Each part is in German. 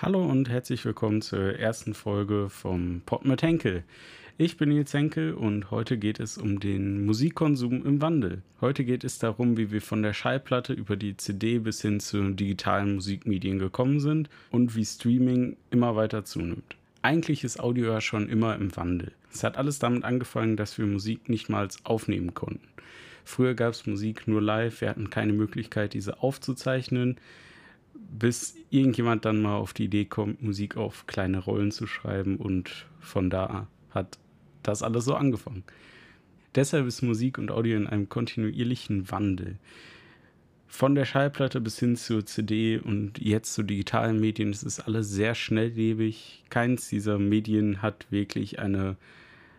Hallo und herzlich willkommen zur ersten Folge vom Pop mit Henkel. Ich bin Nils Henkel und heute geht es um den Musikkonsum im Wandel. Heute geht es darum, wie wir von der Schallplatte über die CD bis hin zu digitalen Musikmedien gekommen sind und wie Streaming immer weiter zunimmt. Eigentlich ist Audio ja schon immer im Wandel. Es hat alles damit angefangen, dass wir Musik nicht mal aufnehmen konnten. Früher gab es Musik nur live, wir hatten keine Möglichkeit, diese aufzuzeichnen bis irgendjemand dann mal auf die Idee kommt, Musik auf kleine Rollen zu schreiben und von da hat das alles so angefangen. Deshalb ist Musik und Audio in einem kontinuierlichen Wandel. Von der Schallplatte bis hin zur CD und jetzt zu digitalen Medien, es ist alles sehr schnelllebig. Keins dieser Medien hat wirklich eine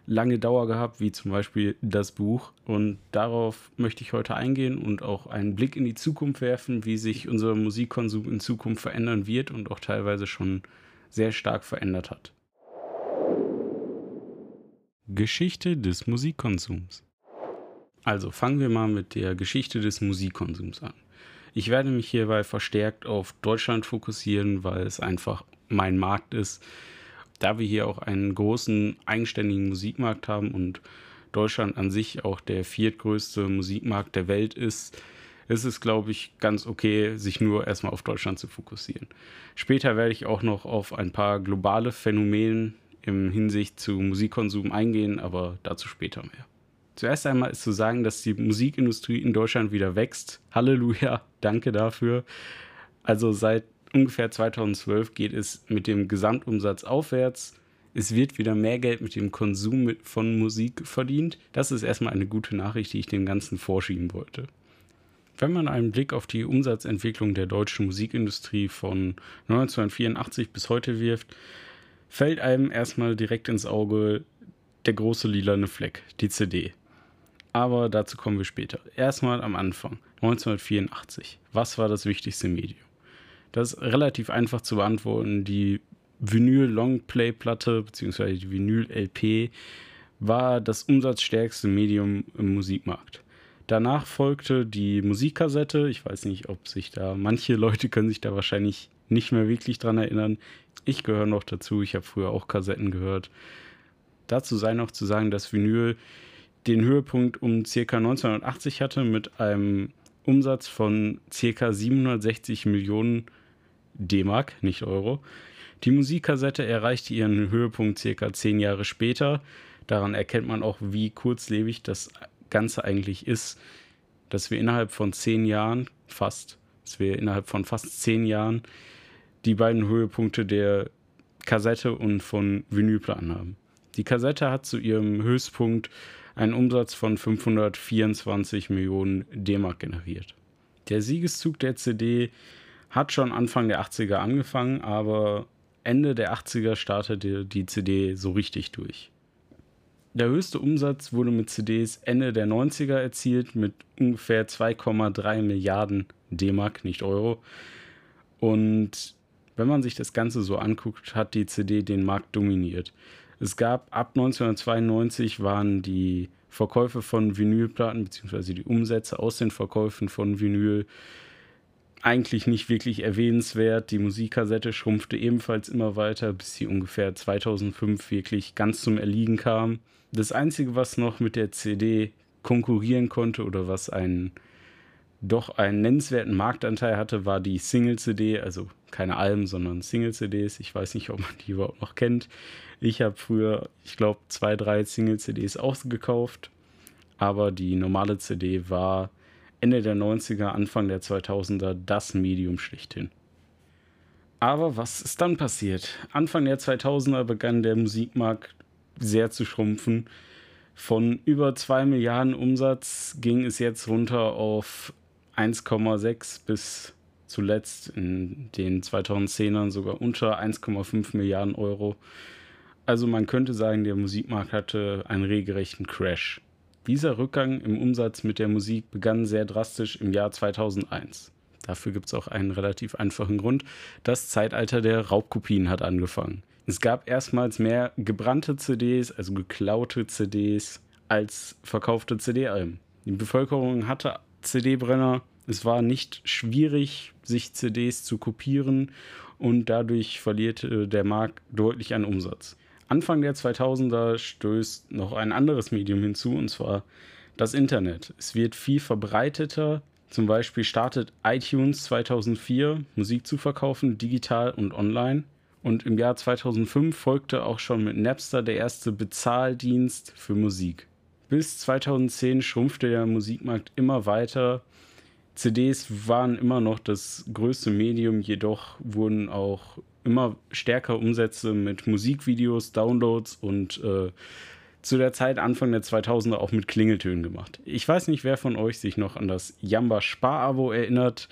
lange Dauer gehabt, wie zum Beispiel das Buch. Und darauf möchte ich heute eingehen und auch einen Blick in die Zukunft werfen, wie sich unser Musikkonsum in Zukunft verändern wird und auch teilweise schon sehr stark verändert hat. Geschichte des Musikkonsums. Also fangen wir mal mit der Geschichte des Musikkonsums an. Ich werde mich hierbei verstärkt auf Deutschland fokussieren, weil es einfach mein Markt ist da wir hier auch einen großen eigenständigen Musikmarkt haben und Deutschland an sich auch der viertgrößte Musikmarkt der Welt ist, ist es, glaube ich, ganz okay, sich nur erstmal auf Deutschland zu fokussieren. Später werde ich auch noch auf ein paar globale Phänomene im Hinsicht zu Musikkonsum eingehen, aber dazu später mehr. Zuerst einmal ist zu sagen, dass die Musikindustrie in Deutschland wieder wächst. Halleluja, danke dafür. Also seit ungefähr 2012 geht es mit dem Gesamtumsatz aufwärts. Es wird wieder mehr Geld mit dem Konsum von Musik verdient. Das ist erstmal eine gute Nachricht, die ich dem Ganzen vorschieben wollte. Wenn man einen Blick auf die Umsatzentwicklung der deutschen Musikindustrie von 1984 bis heute wirft, fällt einem erstmal direkt ins Auge der große lilane Fleck, die CD. Aber dazu kommen wir später. Erstmal am Anfang, 1984. Was war das wichtigste Medium? Das ist relativ einfach zu beantworten. Die Vinyl-Longplay-Platte bzw. die Vinyl-LP war das umsatzstärkste Medium im Musikmarkt. Danach folgte die Musikkassette. Ich weiß nicht, ob sich da manche Leute können sich da wahrscheinlich nicht mehr wirklich dran erinnern. Ich gehöre noch dazu. Ich habe früher auch Kassetten gehört. Dazu sei noch zu sagen, dass Vinyl den Höhepunkt um ca. 1980 hatte mit einem Umsatz von ca. 760 Millionen D-Mark, nicht Euro. Die Musikkassette erreichte ihren Höhepunkt circa zehn Jahre später. Daran erkennt man auch, wie kurzlebig das Ganze eigentlich ist, dass wir innerhalb von zehn Jahren, fast, dass wir innerhalb von fast zehn Jahren die beiden Höhepunkte der Kassette und von Vinylplatten haben. Die Kassette hat zu ihrem Höchstpunkt einen Umsatz von 524 Millionen D-Mark generiert. Der Siegeszug der CD hat schon Anfang der 80er angefangen, aber Ende der 80er startete die CD so richtig durch. Der höchste Umsatz wurde mit CDs Ende der 90er erzielt mit ungefähr 2,3 Milliarden D-Mark, nicht Euro. Und wenn man sich das Ganze so anguckt, hat die CD den Markt dominiert. Es gab ab 1992 waren die Verkäufe von Vinylplatten bzw. die Umsätze aus den Verkäufen von Vinyl eigentlich nicht wirklich erwähnenswert. Die Musikkassette schrumpfte ebenfalls immer weiter, bis sie ungefähr 2005 wirklich ganz zum Erliegen kam. Das Einzige, was noch mit der CD konkurrieren konnte oder was einen doch einen nennenswerten Marktanteil hatte, war die Single-CD, also keine Alben, sondern Single-CDs. Ich weiß nicht, ob man die überhaupt noch kennt. Ich habe früher, ich glaube, zwei, drei Single-CDs ausgekauft, aber die normale CD war Ende der 90er, Anfang der 2000er das Medium schlichthin. Aber was ist dann passiert? Anfang der 2000er begann der Musikmarkt sehr zu schrumpfen. Von über 2 Milliarden Umsatz ging es jetzt runter auf 1,6 bis zuletzt in den 2010ern sogar unter 1,5 Milliarden Euro. Also man könnte sagen, der Musikmarkt hatte einen regelrechten Crash. Dieser Rückgang im Umsatz mit der Musik begann sehr drastisch im Jahr 2001. Dafür gibt es auch einen relativ einfachen Grund. Das Zeitalter der Raubkopien hat angefangen. Es gab erstmals mehr gebrannte CDs, also geklaute CDs, als verkaufte CD-Alben. Die Bevölkerung hatte CD-Brenner, Es war nicht schwierig, sich CDs zu kopieren und dadurch verlierte der Markt deutlich an Umsatz. Anfang der 2000er stößt noch ein anderes Medium hinzu, und zwar das Internet. Es wird viel verbreiteter. Zum Beispiel startet iTunes 2004 Musik zu verkaufen, digital und online. Und im Jahr 2005 folgte auch schon mit Napster der erste Bezahldienst für Musik. Bis 2010 schrumpfte der Musikmarkt immer weiter. CDs waren immer noch das größte Medium, jedoch wurden auch immer stärker Umsätze mit Musikvideos, Downloads und äh, zu der Zeit Anfang der 2000er auch mit Klingeltönen gemacht. Ich weiß nicht, wer von euch sich noch an das Jamba Spar-Abo erinnert.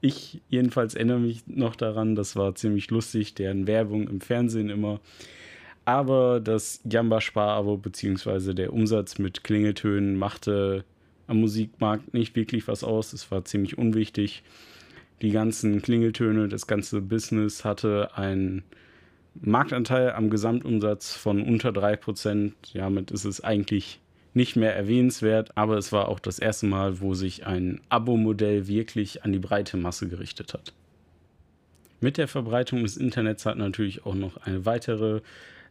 Ich jedenfalls erinnere mich noch daran, das war ziemlich lustig, deren Werbung im Fernsehen immer. Aber das Jamba Spar-Abo bzw. der Umsatz mit Klingeltönen machte am Musikmarkt nicht wirklich was aus. Es war ziemlich unwichtig. Die ganzen Klingeltöne, das ganze Business hatte einen Marktanteil am Gesamtumsatz von unter 3%. Damit ist es eigentlich nicht mehr erwähnenswert, aber es war auch das erste Mal, wo sich ein Abo-Modell wirklich an die breite Masse gerichtet hat. Mit der Verbreitung des Internets hat natürlich auch noch eine weitere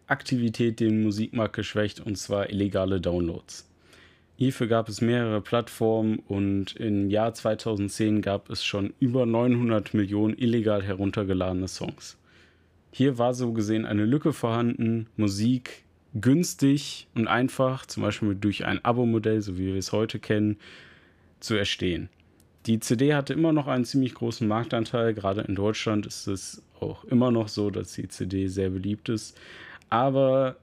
Aktivität den Musikmarkt geschwächt, und zwar illegale Downloads. Hierfür gab es mehrere Plattformen und im Jahr 2010 gab es schon über 900 Millionen illegal heruntergeladene Songs. Hier war so gesehen eine Lücke vorhanden, Musik günstig und einfach, zum Beispiel durch ein Abo-Modell, so wie wir es heute kennen, zu erstehen. Die CD hatte immer noch einen ziemlich großen Marktanteil. Gerade in Deutschland ist es auch immer noch so, dass die CD sehr beliebt ist. Aber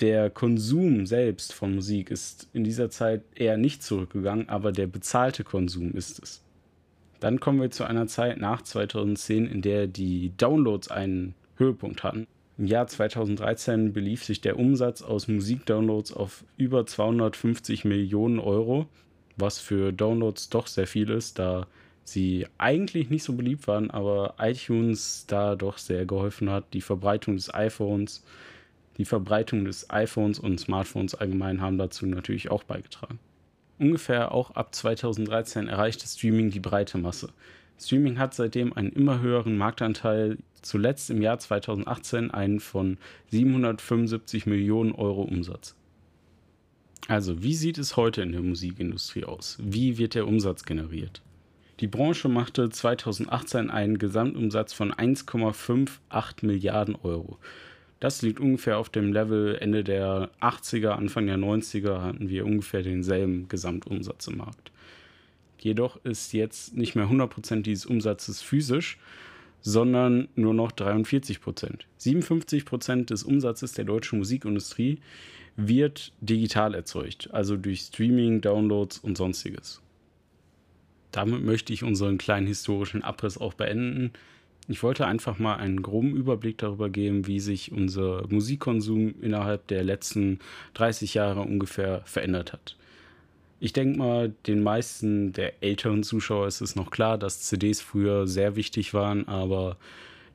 der Konsum selbst von Musik ist in dieser Zeit eher nicht zurückgegangen, aber der bezahlte Konsum ist es. Dann kommen wir zu einer Zeit nach 2010, in der die Downloads einen Höhepunkt hatten. Im Jahr 2013 belief sich der Umsatz aus Musikdownloads auf über 250 Millionen Euro, was für Downloads doch sehr viel ist, da sie eigentlich nicht so beliebt waren, aber iTunes da doch sehr geholfen hat. Die Verbreitung des iPhones, die Verbreitung des iPhones und Smartphones allgemein haben dazu natürlich auch beigetragen. Ungefähr auch ab 2013 erreichte Streaming die breite Masse. Streaming hat seitdem einen immer höheren Marktanteil, zuletzt im Jahr 2018 einen von 775 Millionen Euro Umsatz. Also, wie sieht es heute in der Musikindustrie aus? Wie wird der Umsatz generiert? Die Branche machte 2018 einen Gesamtumsatz von 1,58 Milliarden Euro. Das liegt ungefähr auf dem Level Ende der 80er, Anfang der 90er hatten wir ungefähr denselben Gesamtumsatz im Markt. Jedoch ist jetzt nicht mehr 100% dieses Umsatzes physisch, sondern nur noch 43% 57% des Umsatzes der deutschen Musikindustrie wird digital erzeugt, also durch Streaming, Downloads und sonstiges. Damit möchte ich unseren kleinen historischen Abriss auch beenden. Ich wollte einfach mal einen groben Überblick darüber geben, wie sich unser Musikkonsum innerhalb der letzten 30 Jahre ungefähr verändert hat. Ich denke mal, den meisten der älteren Zuschauer ist es noch klar, dass CDs früher sehr wichtig waren, aber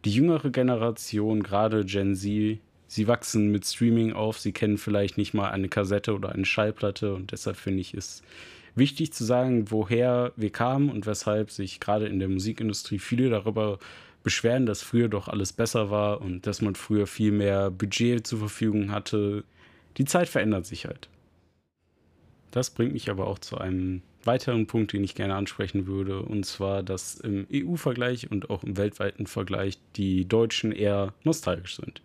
die jüngere Generation, gerade Gen Z, sie wachsen mit Streaming auf, sie kennen vielleicht nicht mal eine Kassette oder eine Schallplatte und deshalb finde ich es wichtig zu sagen, woher wir kamen und weshalb sich gerade in der Musikindustrie viele darüber beschweren, dass früher doch alles besser war und dass man früher viel mehr Budget zur Verfügung hatte. Die Zeit verändert sich halt. Das bringt mich aber auch zu einem weiteren Punkt, den ich gerne ansprechen würde, und zwar, dass im EU-Vergleich und auch im weltweiten Vergleich die Deutschen eher nostalgisch sind.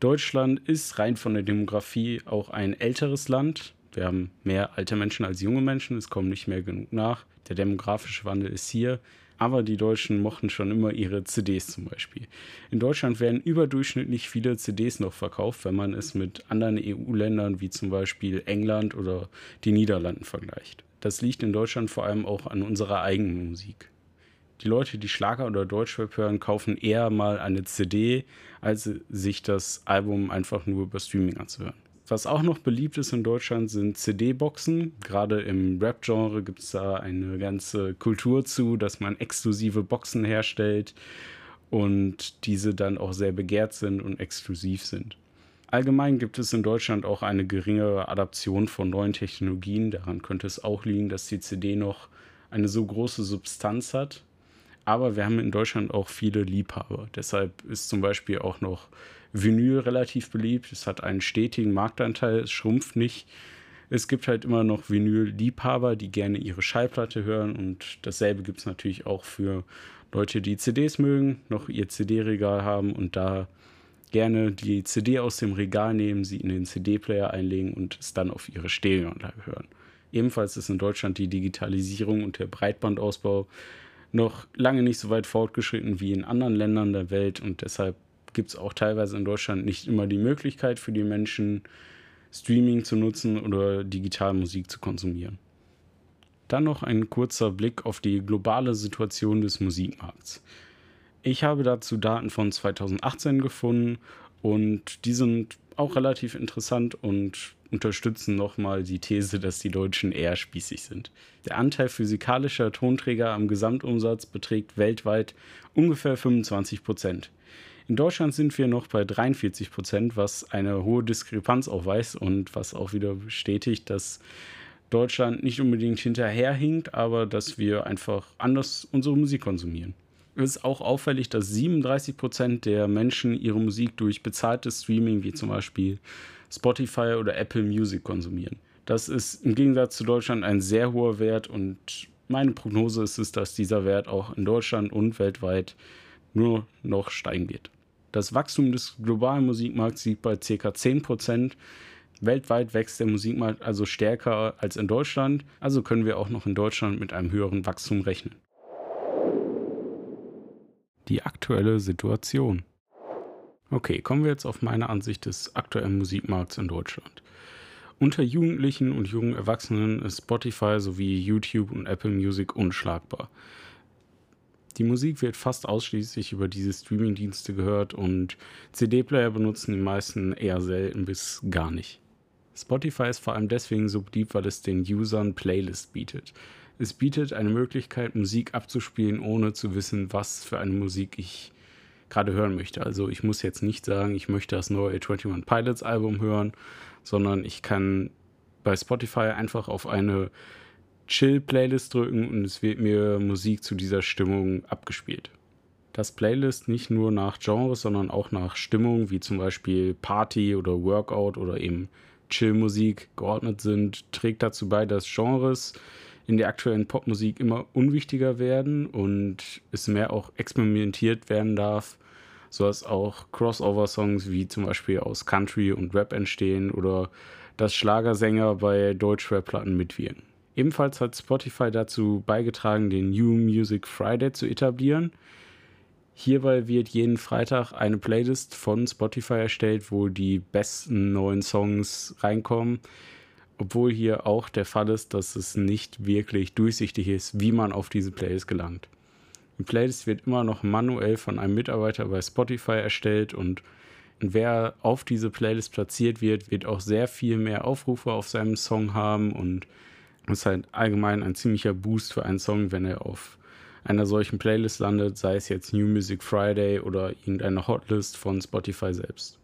Deutschland ist rein von der Demografie auch ein älteres Land. Wir haben mehr alte Menschen als junge Menschen, es kommen nicht mehr genug nach. Der demografische Wandel ist hier aber die Deutschen mochten schon immer ihre CDs zum Beispiel. In Deutschland werden überdurchschnittlich viele CDs noch verkauft, wenn man es mit anderen EU-Ländern wie zum Beispiel England oder die Niederlanden vergleicht. Das liegt in Deutschland vor allem auch an unserer eigenen Musik. Die Leute, die Schlager oder Deutschrap hören, kaufen eher mal eine CD, als sich das Album einfach nur über Streaming anzuhören. Was auch noch beliebt ist in Deutschland sind CD-Boxen. Gerade im Rap-Genre gibt es da eine ganze Kultur zu, dass man exklusive Boxen herstellt und diese dann auch sehr begehrt sind und exklusiv sind. Allgemein gibt es in Deutschland auch eine geringere Adaption von neuen Technologien. Daran könnte es auch liegen, dass die CD noch eine so große Substanz hat. Aber wir haben in Deutschland auch viele Liebhaber. Deshalb ist zum Beispiel auch noch Vinyl relativ beliebt. Es hat einen stetigen Marktanteil, es schrumpft nicht. Es gibt halt immer noch Vinyl-Liebhaber, die gerne ihre Schallplatte hören. Und dasselbe gibt es natürlich auch für Leute, die CDs mögen, noch ihr CD-Regal haben und da gerne die CD aus dem Regal nehmen, sie in den CD-Player einlegen und es dann auf ihre Stereoanlage hören. Ebenfalls ist in Deutschland die Digitalisierung und der Breitbandausbau noch lange nicht so weit fortgeschritten wie in anderen Ländern der Welt und deshalb gibt es auch teilweise in Deutschland nicht immer die Möglichkeit für die Menschen, Streaming zu nutzen oder digital Musik zu konsumieren. Dann noch ein kurzer Blick auf die globale Situation des Musikmarkts. Ich habe dazu Daten von 2018 gefunden und die sind auch relativ interessant und unterstützen nochmal die These, dass die Deutschen eher spießig sind. Der Anteil physikalischer Tonträger am Gesamtumsatz beträgt weltweit ungefähr 25 Prozent. In Deutschland sind wir noch bei 43 Prozent, was eine hohe Diskrepanz aufweist und was auch wieder bestätigt, dass Deutschland nicht unbedingt hinterherhinkt, aber dass wir einfach anders unsere Musik konsumieren. Es ist auch auffällig, dass 37 Prozent der Menschen ihre Musik durch bezahltes Streaming wie zum Beispiel Spotify oder Apple Music konsumieren. Das ist im Gegensatz zu Deutschland ein sehr hoher Wert und meine Prognose ist es, dass dieser Wert auch in Deutschland und weltweit nur noch steigen wird. Das Wachstum des globalen Musikmarkts liegt bei ca. 10 Prozent. Weltweit wächst der Musikmarkt also stärker als in Deutschland, also können wir auch noch in Deutschland mit einem höheren Wachstum rechnen. Die aktuelle Situation. Okay, kommen wir jetzt auf meine Ansicht des aktuellen Musikmarkts in Deutschland. Unter Jugendlichen und jungen Erwachsenen ist Spotify sowie YouTube und Apple Music unschlagbar. Die Musik wird fast ausschließlich über diese Streamingdienste gehört und CD-Player benutzen die meisten eher selten bis gar nicht. Spotify ist vor allem deswegen so beliebt, weil es den Usern Playlists bietet. Es bietet eine Möglichkeit, Musik abzuspielen, ohne zu wissen, was für eine Musik ich gerade hören möchte. Also ich muss jetzt nicht sagen, ich möchte das neue 21 Pilots Album hören, sondern ich kann bei Spotify einfach auf eine Chill-Playlist drücken und es wird mir Musik zu dieser Stimmung abgespielt. Dass Playlists nicht nur nach Genres, sondern auch nach Stimmung, wie zum Beispiel Party oder Workout oder eben Chill-Musik geordnet sind, trägt dazu bei, dass Genres in der aktuellen Popmusik immer unwichtiger werden und es mehr auch experimentiert werden darf, sodass auch Crossover-Songs wie zum Beispiel aus Country und Rap entstehen oder dass Schlagersänger bei Deutsch-Rap-Platten mitwirken. Ebenfalls hat Spotify dazu beigetragen, den New Music Friday zu etablieren. Hierbei wird jeden Freitag eine Playlist von Spotify erstellt, wo die besten neuen Songs reinkommen. Obwohl hier auch der Fall ist, dass es nicht wirklich durchsichtig ist, wie man auf diese Playlist gelangt. Die Playlist wird immer noch manuell von einem Mitarbeiter bei Spotify erstellt und wer auf diese Playlist platziert wird, wird auch sehr viel mehr Aufrufe auf seinem Song haben und ist halt allgemein ein ziemlicher Boost für einen Song, wenn er auf einer solchen Playlist landet, sei es jetzt New Music Friday oder irgendeine Hotlist von Spotify selbst.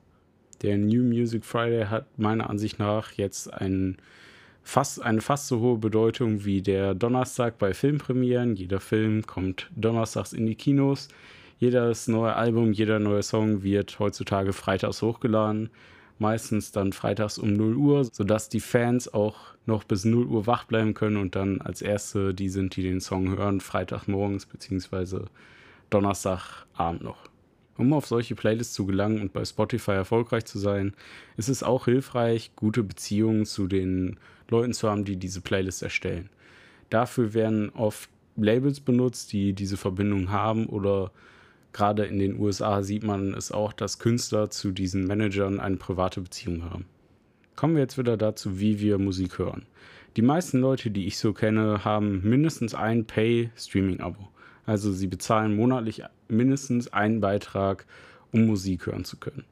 Der New Music Friday hat meiner Ansicht nach jetzt ein, fast, eine fast so hohe Bedeutung wie der Donnerstag bei Filmpremieren. Jeder Film kommt donnerstags in die Kinos. Jedes neue Album, jeder neue Song wird heutzutage freitags hochgeladen meistens dann freitags um 0 Uhr, sodass die Fans auch noch bis 0 Uhr wach bleiben können und dann als erste die sind, die den Song hören, Freitagmorgens bzw. Donnerstagabend noch. Um auf solche Playlists zu gelangen und bei Spotify erfolgreich zu sein, ist es auch hilfreich, gute Beziehungen zu den Leuten zu haben, die diese Playlists erstellen. Dafür werden oft Labels benutzt, die diese Verbindung haben oder gerade in den USA sieht man es auch, dass Künstler zu diesen Managern eine private Beziehung haben. Kommen wir jetzt wieder dazu, wie wir Musik hören. Die meisten Leute, die ich so kenne, haben mindestens ein Pay-Streaming-Abo. Also sie bezahlen monatlich mindestens einen Beitrag, um Musik hören zu können.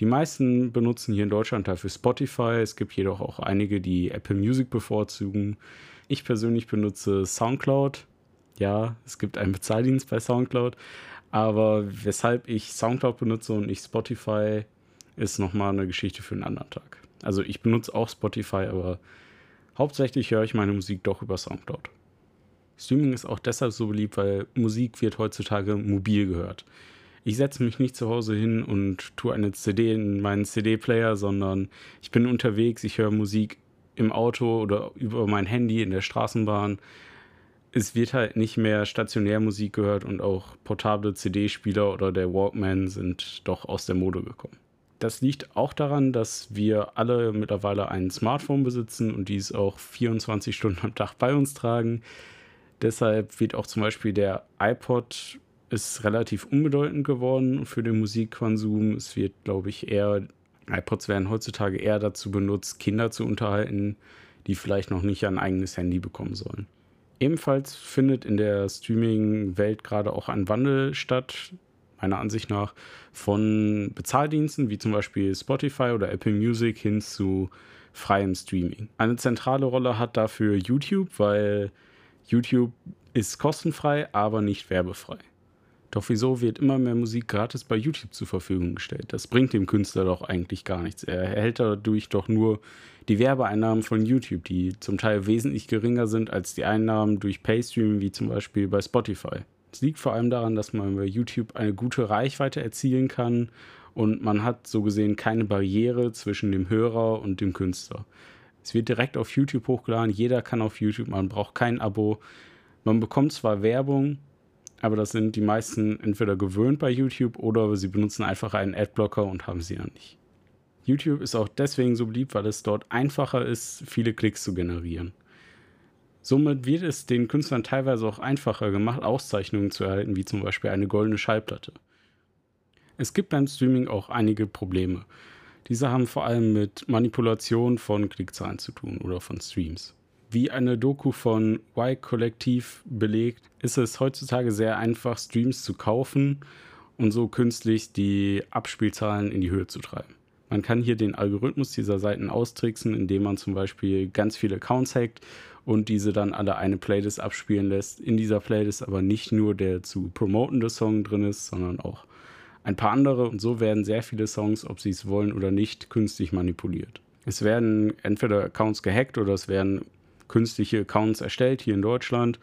Die meisten benutzen hier in Deutschland dafür Spotify. Es gibt jedoch auch einige, die Apple Music bevorzugen. Ich persönlich benutze SoundCloud. Ja, es gibt einen Bezahldienst bei SoundCloud, aber weshalb ich Soundcloud benutze und nicht Spotify, ist nochmal eine Geschichte für einen anderen Tag. Also ich benutze auch Spotify, aber hauptsächlich höre ich meine Musik doch über Soundcloud. Streaming ist auch deshalb so beliebt, weil Musik wird heutzutage mobil gehört. Ich setze mich nicht zu Hause hin und tue eine CD in meinen CD-Player, sondern ich bin unterwegs, ich höre Musik im Auto oder über mein Handy in der Straßenbahn. Es wird halt nicht mehr stationär Musik gehört und auch portable CD-Spieler oder der Walkman sind doch aus der Mode gekommen. Das liegt auch daran, dass wir alle mittlerweile ein Smartphone besitzen und dies auch 24 Stunden am Tag bei uns tragen. Deshalb wird auch zum Beispiel der iPod ist relativ unbedeutend geworden für den Musikkonsum. Es wird, glaube ich, eher, iPods werden heutzutage eher dazu benutzt, Kinder zu unterhalten, die vielleicht noch nicht ein eigenes Handy bekommen sollen. Ebenfalls findet in der Streaming-Welt gerade auch ein Wandel statt, meiner Ansicht nach, von Bezahldiensten wie zum Beispiel Spotify oder Apple Music hin zu freiem Streaming. Eine zentrale Rolle hat dafür YouTube, weil YouTube ist kostenfrei, aber nicht werbefrei. Doch wieso wird immer mehr Musik gratis bei YouTube zur Verfügung gestellt? Das bringt dem Künstler doch eigentlich gar nichts. Er erhält dadurch doch nur die Werbeeinnahmen von YouTube, die zum Teil wesentlich geringer sind als die Einnahmen durch Paystreaming, wie zum Beispiel bei Spotify. Es liegt vor allem daran, dass man bei YouTube eine gute Reichweite erzielen kann und man hat so gesehen keine Barriere zwischen dem Hörer und dem Künstler. Es wird direkt auf YouTube hochgeladen, jeder kann auf YouTube, man braucht kein Abo. Man bekommt zwar Werbung, aber das sind die meisten entweder gewöhnt bei YouTube oder sie benutzen einfach einen Adblocker und haben sie dann nicht. YouTube ist auch deswegen so beliebt, weil es dort einfacher ist, viele Klicks zu generieren. Somit wird es den Künstlern teilweise auch einfacher gemacht, Auszeichnungen zu erhalten, wie zum Beispiel eine goldene Schallplatte. Es gibt beim Streaming auch einige Probleme. Diese haben vor allem mit Manipulation von Klickzahlen zu tun oder von Streams. Wie eine Doku von Y-Kollektiv belegt, ist es heutzutage sehr einfach, Streams zu kaufen und so künstlich die Abspielzahlen in die Höhe zu treiben. Man kann hier den Algorithmus dieser Seiten austricksen, indem man zum Beispiel ganz viele Accounts hackt und diese dann alle eine Playlist abspielen lässt. In dieser Playlist aber nicht nur der zu promotende Song drin ist, sondern auch ein paar andere. Und so werden sehr viele Songs, ob sie es wollen oder nicht, künstlich manipuliert. Es werden entweder Accounts gehackt oder es werden künstliche Accounts erstellt hier in Deutschland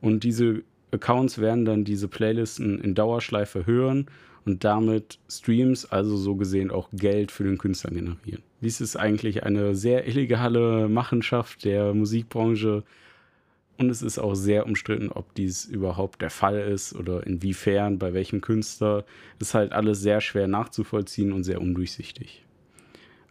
und diese Accounts werden dann diese Playlisten in Dauerschleife hören und damit Streams, also so gesehen auch Geld für den Künstler generieren. Dies ist eigentlich eine sehr illegale Machenschaft der Musikbranche und es ist auch sehr umstritten, ob dies überhaupt der Fall ist oder inwiefern, bei welchem Künstler. Ist halt alles sehr schwer nachzuvollziehen und sehr undurchsichtig.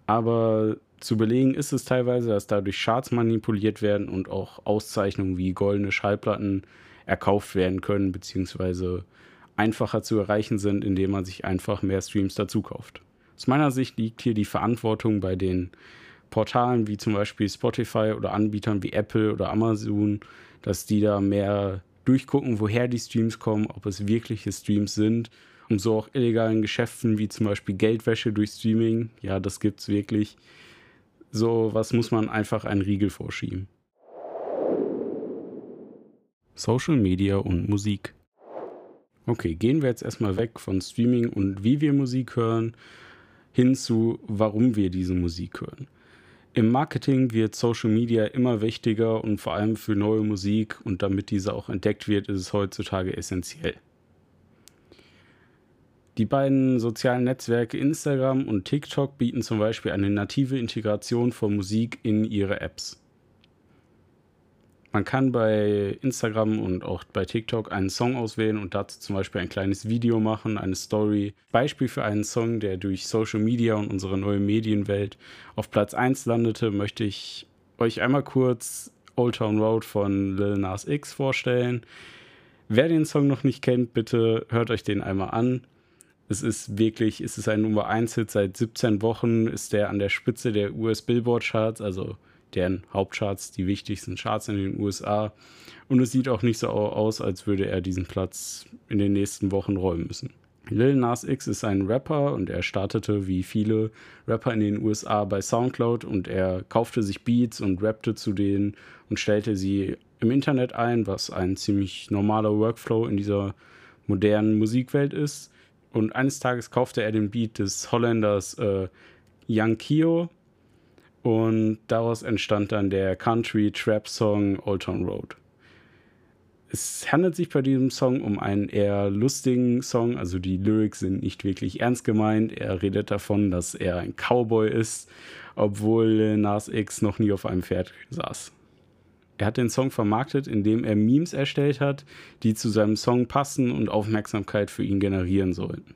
Aber zu belegen ist es teilweise, dass dadurch Charts manipuliert werden und auch Auszeichnungen wie goldene Schallplatten erkauft werden können, beziehungsweise einfacher zu erreichen sind, indem man sich einfach mehr Streams dazu kauft. Aus meiner Sicht liegt hier die Verantwortung bei den Portalen wie zum Beispiel Spotify oder Anbietern wie Apple oder Amazon, dass die da mehr durchgucken, woher die Streams kommen, ob es wirkliche Streams sind, um so auch illegalen Geschäften wie zum Beispiel Geldwäsche durch Streaming, ja, das gibt es wirklich, so was muss man einfach einen Riegel vorschieben. Social Media und Musik. Okay, gehen wir jetzt erstmal weg von Streaming und wie wir Musik hören, hin zu, warum wir diese Musik hören. Im Marketing wird Social Media immer wichtiger und vor allem für neue Musik und damit diese auch entdeckt wird, ist es heutzutage essentiell. Die beiden sozialen Netzwerke Instagram und TikTok bieten zum Beispiel eine native Integration von Musik in ihre Apps. Man kann bei Instagram und auch bei TikTok einen Song auswählen und dazu zum Beispiel ein kleines Video machen, eine Story. Beispiel für einen Song, der durch Social Media und unsere neue Medienwelt auf Platz 1 landete, möchte ich euch einmal kurz Old Town Road von Lil Nas X vorstellen. Wer den Song noch nicht kennt, bitte hört euch den einmal an. Es ist wirklich, es ist ein Nummer 1 Hit seit 17 Wochen, ist der an der Spitze der US Billboard Charts, also deren Hauptcharts, die wichtigsten Charts in den USA. Und es sieht auch nicht so aus, als würde er diesen Platz in den nächsten Wochen räumen müssen. Lil Nas X ist ein Rapper und er startete wie viele Rapper in den USA bei SoundCloud und er kaufte sich Beats und rappte zu denen und stellte sie im Internet ein, was ein ziemlich normaler Workflow in dieser modernen Musikwelt ist. Und eines Tages kaufte er den Beat des Holländers äh, Young Kio und daraus entstand dann der Country Trap Song Old Town Road. Es handelt sich bei diesem Song um einen eher lustigen Song, also die Lyrics sind nicht wirklich ernst gemeint. Er redet davon, dass er ein Cowboy ist, obwohl Nas X noch nie auf einem Pferd saß. Er hat den Song vermarktet, indem er Memes erstellt hat, die zu seinem Song passen und Aufmerksamkeit für ihn generieren sollten.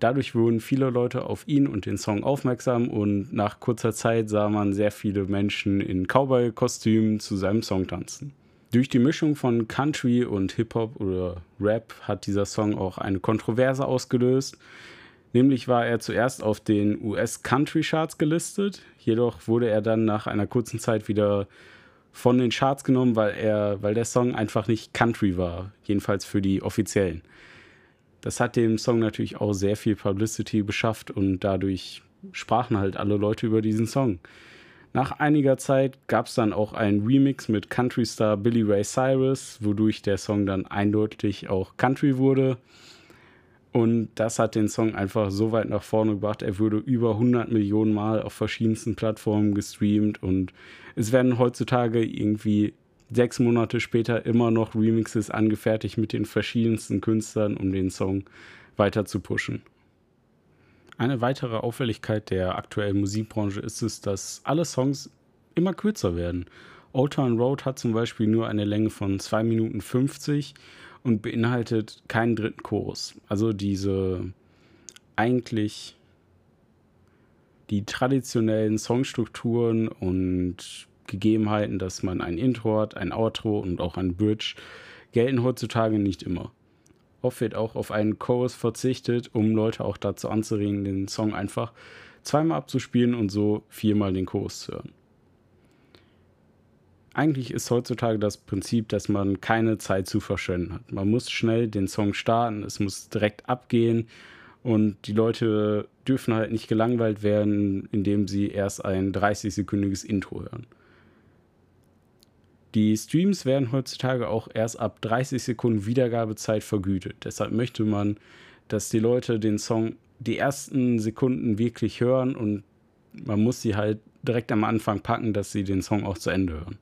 Dadurch wurden viele Leute auf ihn und den Song aufmerksam und nach kurzer Zeit sah man sehr viele Menschen in Cowboy-Kostümen zu seinem Song tanzen. Durch die Mischung von Country und Hip-Hop oder Rap hat dieser Song auch eine Kontroverse ausgelöst. Nämlich war er zuerst auf den US-Country-Charts gelistet, jedoch wurde er dann nach einer kurzen Zeit wieder von den Charts genommen, weil, er, weil der Song einfach nicht Country war, jedenfalls für die offiziellen. Das hat dem Song natürlich auch sehr viel Publicity beschafft und dadurch sprachen halt alle Leute über diesen Song. Nach einiger Zeit gab es dann auch einen Remix mit Country-Star Billy Ray Cyrus, wodurch der Song dann eindeutig auch Country wurde. Und das hat den Song einfach so weit nach vorne gebracht. Er wurde über 100 Millionen Mal auf verschiedensten Plattformen gestreamt und es werden heutzutage irgendwie sechs Monate später immer noch Remixes angefertigt mit den verschiedensten Künstlern, um den Song weiter zu pushen. Eine weitere Auffälligkeit der aktuellen Musikbranche ist es, dass alle Songs immer kürzer werden. Old Town Road hat zum Beispiel nur eine Länge von 2 Minuten 50 und beinhaltet keinen dritten Chorus. Also diese eigentlich die traditionellen Songstrukturen und Gegebenheiten, dass man ein Intro hat, ein Outro und auch ein Bridge, gelten heutzutage nicht immer. Oft wird auch auf einen Chorus verzichtet, um Leute auch dazu anzuregen, den Song einfach zweimal abzuspielen und so viermal den Chorus zu hören. Eigentlich ist heutzutage das Prinzip, dass man keine Zeit zu verschwenden hat. Man muss schnell den Song starten, es muss direkt abgehen und die Leute dürfen halt nicht gelangweilt werden, indem sie erst ein 30-sekündiges Intro hören. Die Streams werden heutzutage auch erst ab 30 Sekunden Wiedergabezeit vergütet. Deshalb möchte man, dass die Leute den Song die ersten Sekunden wirklich hören und man muss sie halt direkt am Anfang packen, dass sie den Song auch zu Ende hören.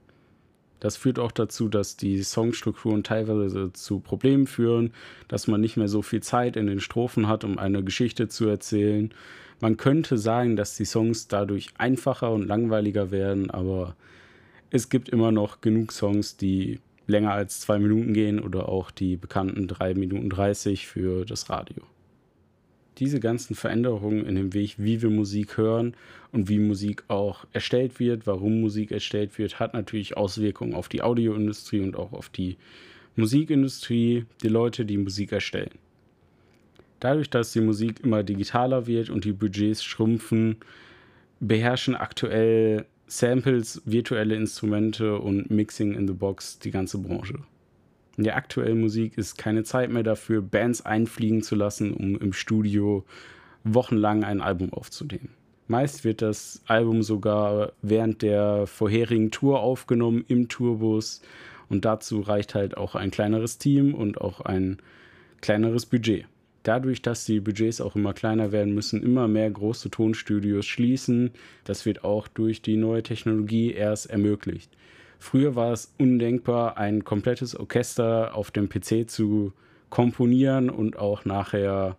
Das führt auch dazu, dass die Songstrukturen teilweise zu Problemen führen, dass man nicht mehr so viel Zeit in den Strophen hat, um eine Geschichte zu erzählen. Man könnte sagen, dass die Songs dadurch einfacher und langweiliger werden, aber es gibt immer noch genug Songs, die länger als zwei Minuten gehen oder auch die bekannten drei Minuten 30 für das Radio. Diese ganzen Veränderungen in dem Weg, wie wir Musik hören und wie Musik auch erstellt wird, warum Musik erstellt wird, hat natürlich Auswirkungen auf die Audioindustrie und auch auf die Musikindustrie, die Leute, die Musik erstellen. Dadurch, dass die Musik immer digitaler wird und die Budgets schrumpfen, beherrschen aktuell Samples, virtuelle Instrumente und Mixing in the Box die ganze Branche. In der aktuellen Musik ist keine Zeit mehr dafür, Bands einfliegen zu lassen, um im Studio wochenlang ein Album aufzunehmen. Meist wird das Album sogar während der vorherigen Tour aufgenommen im Tourbus und dazu reicht halt auch ein kleineres Team und auch ein kleineres Budget dadurch, dass die Budgets auch immer kleiner werden, müssen immer mehr große Tonstudios schließen. Das wird auch durch die neue Technologie erst ermöglicht. Früher war es undenkbar, ein komplettes Orchester auf dem PC zu komponieren und auch nachher,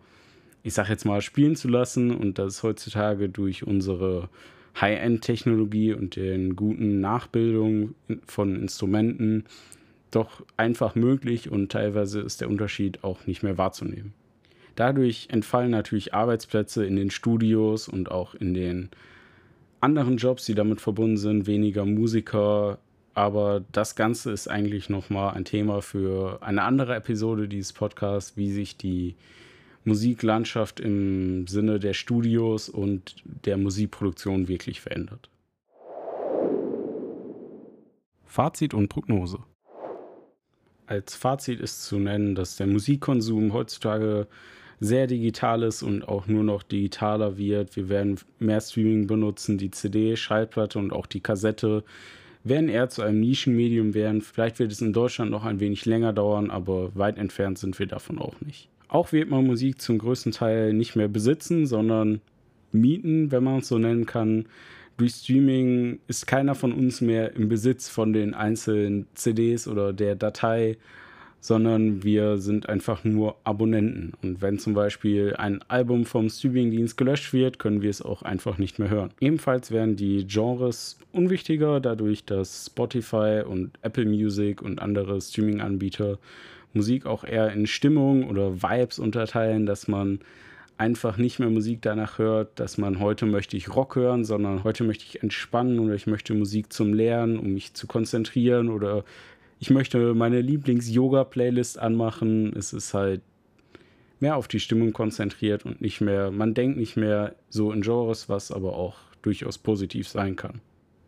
ich sag jetzt mal, spielen zu lassen. Und das ist heutzutage durch unsere High-End-Technologie und den guten Nachbildungen von Instrumenten doch einfach möglich und teilweise ist der Unterschied auch nicht mehr wahrzunehmen. Dadurch entfallen natürlich Arbeitsplätze in den Studios und auch in den anderen Jobs, die damit verbunden sind, weniger Musiker. Aber das Ganze ist eigentlich nochmal ein Thema für eine andere Episode dieses Podcasts, wie sich die Musiklandschaft im Sinne der Studios und der Musikproduktion wirklich verändert. Fazit und Prognose. Als Fazit ist zu nennen, dass der Musikkonsum heutzutage sehr digital ist und auch nur noch digitaler wird. Wir werden mehr Streaming benutzen, die CD, Schallplatte und auch die Kassette werden eher zu einem Nischenmedium werden. Vielleicht wird es in Deutschland noch ein wenig länger dauern, aber weit entfernt sind wir davon auch nicht. Auch wird man Musik zum größten Teil nicht mehr besitzen, sondern mieten, wenn man es so nennen kann. Durch Streaming ist keiner von uns mehr im Besitz von den einzelnen CDs oder der Datei sondern wir sind einfach nur Abonnenten. Und wenn zum Beispiel ein Album vom Streamingdienst gelöscht wird, können wir es auch einfach nicht mehr hören. Ebenfalls werden die Genres unwichtiger, dadurch, dass Spotify und Apple Music und andere Streaming-Anbieter Musik auch eher in Stimmung oder Vibes unterteilen, dass man einfach nicht mehr Musik danach hört, dass man heute möchte ich Rock hören, sondern heute möchte ich entspannen oder ich möchte Musik zum Lernen, um mich zu konzentrieren oder ich möchte meine Lieblings-Yoga-Playlist anmachen. Es ist halt mehr auf die Stimmung konzentriert und nicht mehr, man denkt nicht mehr so in Genres, was aber auch durchaus positiv sein kann.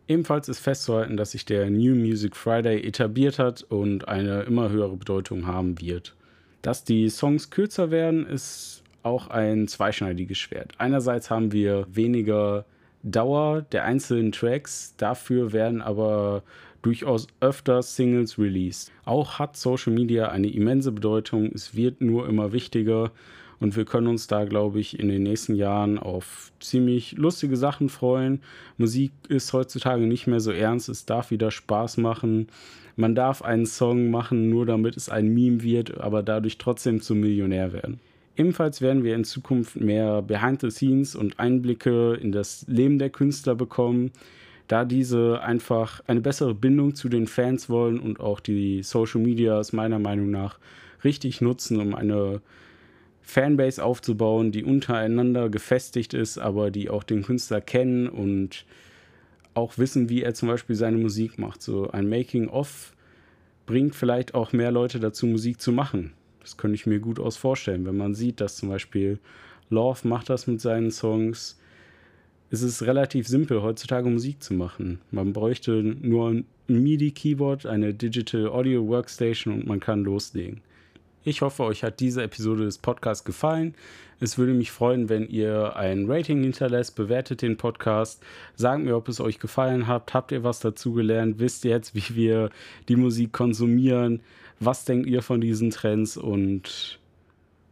Ebenfalls ist festzuhalten, dass sich der New Music Friday etabliert hat und eine immer höhere Bedeutung haben wird. Dass die Songs kürzer werden, ist auch ein zweischneidiges Schwert. Einerseits haben wir weniger Dauer der einzelnen Tracks, dafür werden aber durchaus öfter Singles released. Auch hat Social Media eine immense Bedeutung. Es wird nur immer wichtiger und wir können uns da, glaube ich, in den nächsten Jahren auf ziemlich lustige Sachen freuen. Musik ist heutzutage nicht mehr so ernst, es darf wieder Spaß machen. Man darf einen Song machen, nur damit es ein Meme wird, aber dadurch trotzdem zum Millionär werden. Ebenfalls werden wir in Zukunft mehr Behind the Scenes und Einblicke in das Leben der Künstler bekommen da diese einfach eine bessere Bindung zu den Fans wollen und auch die Social Medias meiner Meinung nach richtig nutzen, um eine Fanbase aufzubauen, die untereinander gefestigt ist, aber die auch den Künstler kennen und auch wissen, wie er zum Beispiel seine Musik macht. So ein Making-of bringt vielleicht auch mehr Leute dazu, Musik zu machen. Das könnte ich mir gut aus vorstellen, wenn man sieht, dass zum Beispiel Love macht das mit seinen Songs, es ist relativ simpel, heutzutage Musik zu machen. Man bräuchte nur ein MIDI-Keyboard, eine Digital Audio Workstation und man kann loslegen. Ich hoffe, euch hat diese Episode des Podcasts gefallen. Es würde mich freuen, wenn ihr ein Rating hinterlässt, bewertet den Podcast, sagt mir, ob es euch gefallen hat, habt ihr was dazugelernt, wisst ihr jetzt, wie wir die Musik konsumieren, was denkt ihr von diesen Trends und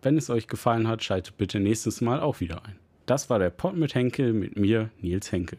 wenn es euch gefallen hat, schaltet bitte nächstes Mal auch wieder ein. Das war der Pod mit Henkel mit mir, Nils Henkel.